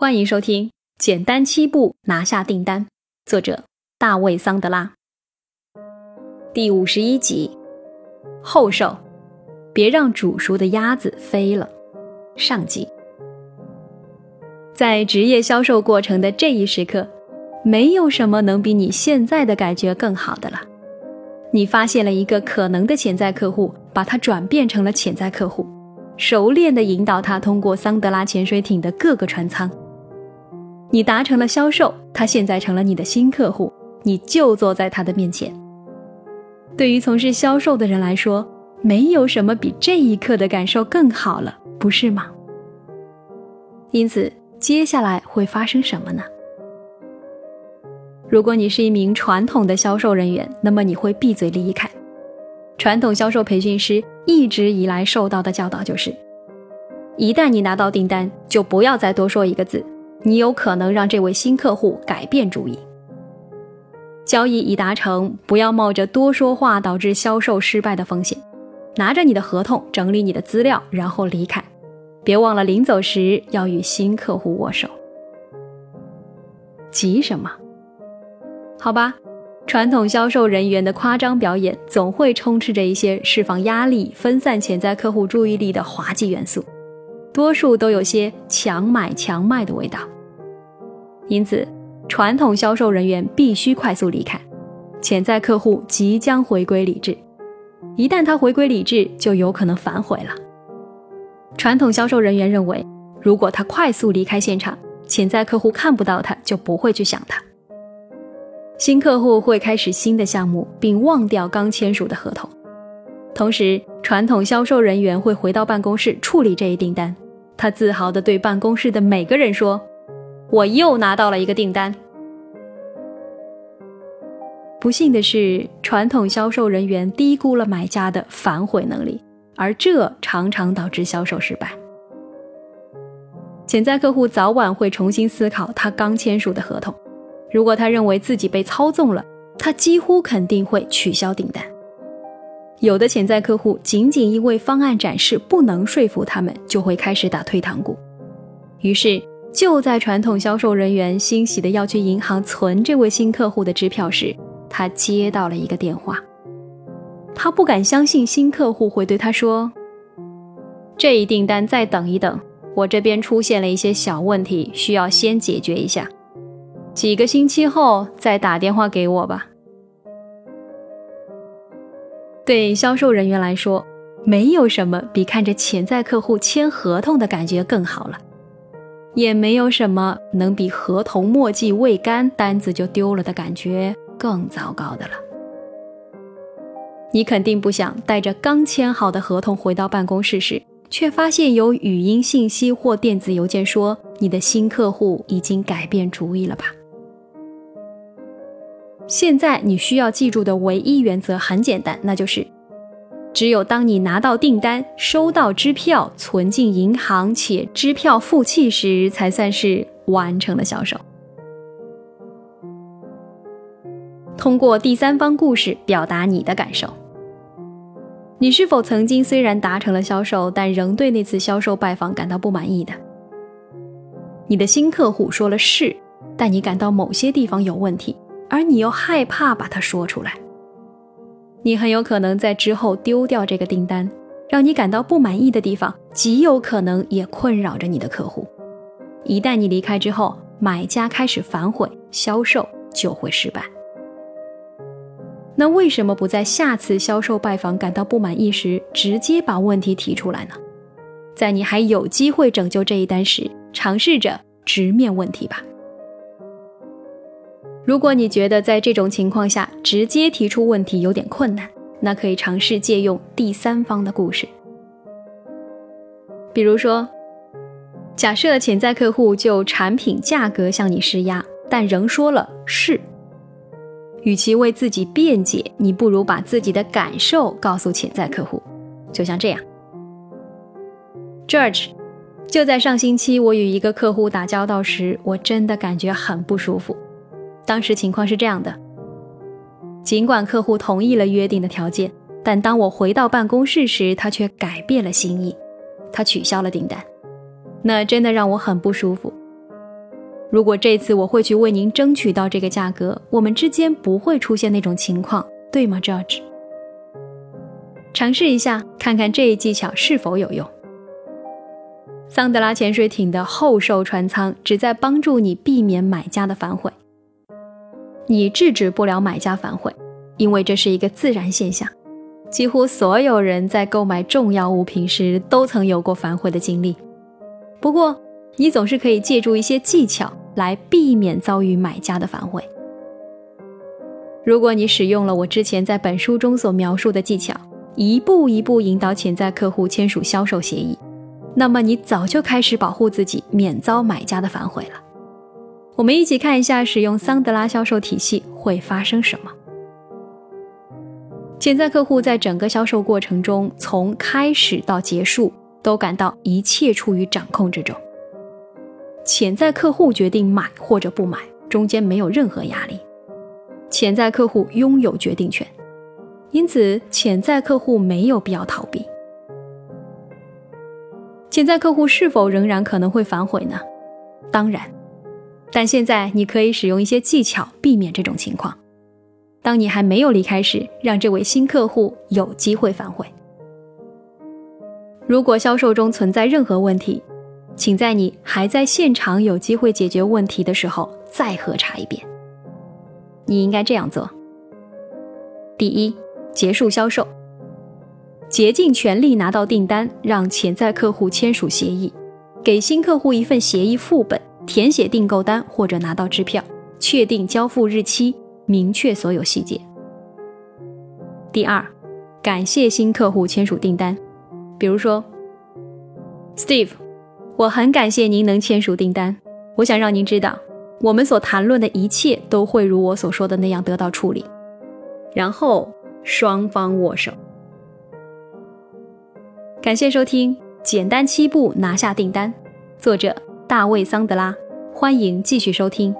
欢迎收听《简单七步拿下订单》，作者大卫·桑德拉。第五十一集：后手，别让煮熟的鸭子飞了。上集。在职业销售过程的这一时刻，没有什么能比你现在的感觉更好的了。你发现了一个可能的潜在客户，把它转变成了潜在客户，熟练地引导他通过桑德拉潜水艇的各个船舱。你达成了销售，他现在成了你的新客户，你就坐在他的面前。对于从事销售的人来说，没有什么比这一刻的感受更好了，不是吗？因此。接下来会发生什么呢？如果你是一名传统的销售人员，那么你会闭嘴离开。传统销售培训师一直以来受到的教导就是：一旦你拿到订单，就不要再多说一个字，你有可能让这位新客户改变主意。交易已达成，不要冒着多说话导致销售失败的风险，拿着你的合同，整理你的资料，然后离开。别忘了临走时要与新客户握手。急什么？好吧，传统销售人员的夸张表演总会充斥着一些释放压力、分散潜在客户注意力的滑稽元素，多数都有些强买强卖的味道。因此，传统销售人员必须快速离开。潜在客户即将回归理智，一旦他回归理智，就有可能反悔了。传统销售人员认为，如果他快速离开现场，潜在客户看不到他，就不会去想他。新客户会开始新的项目，并忘掉刚签署的合同。同时，传统销售人员会回到办公室处理这一订单。他自豪地对办公室的每个人说：“我又拿到了一个订单。”不幸的是，传统销售人员低估了买家的反悔能力。而这常常导致销售失败。潜在客户早晚会重新思考他刚签署的合同，如果他认为自己被操纵了，他几乎肯定会取消订单。有的潜在客户仅仅因为方案展示不能说服他们，就会开始打退堂鼓。于是，就在传统销售人员欣喜的要去银行存这位新客户的支票时，他接到了一个电话。他不敢相信新客户会对他说：“这一订单再等一等，我这边出现了一些小问题，需要先解决一下，几个星期后再打电话给我吧。”对销售人员来说，没有什么比看着潜在客户签合同的感觉更好了，也没有什么能比合同墨迹未干，单子就丢了的感觉更糟糕的了。你肯定不想带着刚签好的合同回到办公室时，却发现有语音信息或电子邮件说你的新客户已经改变主意了吧？现在你需要记住的唯一原则很简单，那就是：只有当你拿到订单、收到支票、存进银行且支票付气时，才算是完成了销售。通过第三方故事表达你的感受。你是否曾经虽然达成了销售，但仍对那次销售拜访感到不满意的？你的新客户说了是，但你感到某些地方有问题，而你又害怕把它说出来。你很有可能在之后丢掉这个订单，让你感到不满意的地方，极有可能也困扰着你的客户。一旦你离开之后，买家开始反悔，销售就会失败。那为什么不在下次销售拜访感到不满意时，直接把问题提出来呢？在你还有机会拯救这一单时，尝试着直面问题吧。如果你觉得在这种情况下直接提出问题有点困难，那可以尝试借用第三方的故事。比如说，假设潜在客户就产品价格向你施压，但仍说了是。与其为自己辩解，你不如把自己的感受告诉潜在客户，就像这样。George，就在上星期，我与一个客户打交道时，我真的感觉很不舒服。当时情况是这样的：尽管客户同意了约定的条件，但当我回到办公室时，他却改变了心意，他取消了订单。那真的让我很不舒服。如果这次我会去为您争取到这个价格，我们之间不会出现那种情况，对吗，George？尝试一下，看看这一技巧是否有用。桑德拉潜水艇的后售船舱旨在帮助你避免买家的反悔。你制止不了买家反悔，因为这是一个自然现象。几乎所有人在购买重要物品时都曾有过反悔的经历。不过，你总是可以借助一些技巧。来避免遭遇买家的反悔。如果你使用了我之前在本书中所描述的技巧，一步一步引导潜在客户签署销售协议，那么你早就开始保护自己免遭买家的反悔了。我们一起看一下使用桑德拉销售体系会发生什么。潜在客户在整个销售过程中，从开始到结束，都感到一切处于掌控之中。潜在客户决定买或者不买，中间没有任何压力。潜在客户拥有决定权，因此潜在客户没有必要逃避。潜在客户是否仍然可能会反悔呢？当然，但现在你可以使用一些技巧避免这种情况。当你还没有离开时，让这位新客户有机会反悔。如果销售中存在任何问题，请在你还在现场有机会解决问题的时候再核查一遍。你应该这样做：第一，结束销售，竭尽全力拿到订单，让潜在客户签署协议，给新客户一份协议副本，填写订购单或者拿到支票，确定交付日期，明确所有细节。第二，感谢新客户签署订单，比如说，Steve。我很感谢您能签署订单。我想让您知道，我们所谈论的一切都会如我所说的那样得到处理。然后双方握手。感谢收听《简单七步拿下订单》，作者大卫·桑德拉。欢迎继续收听。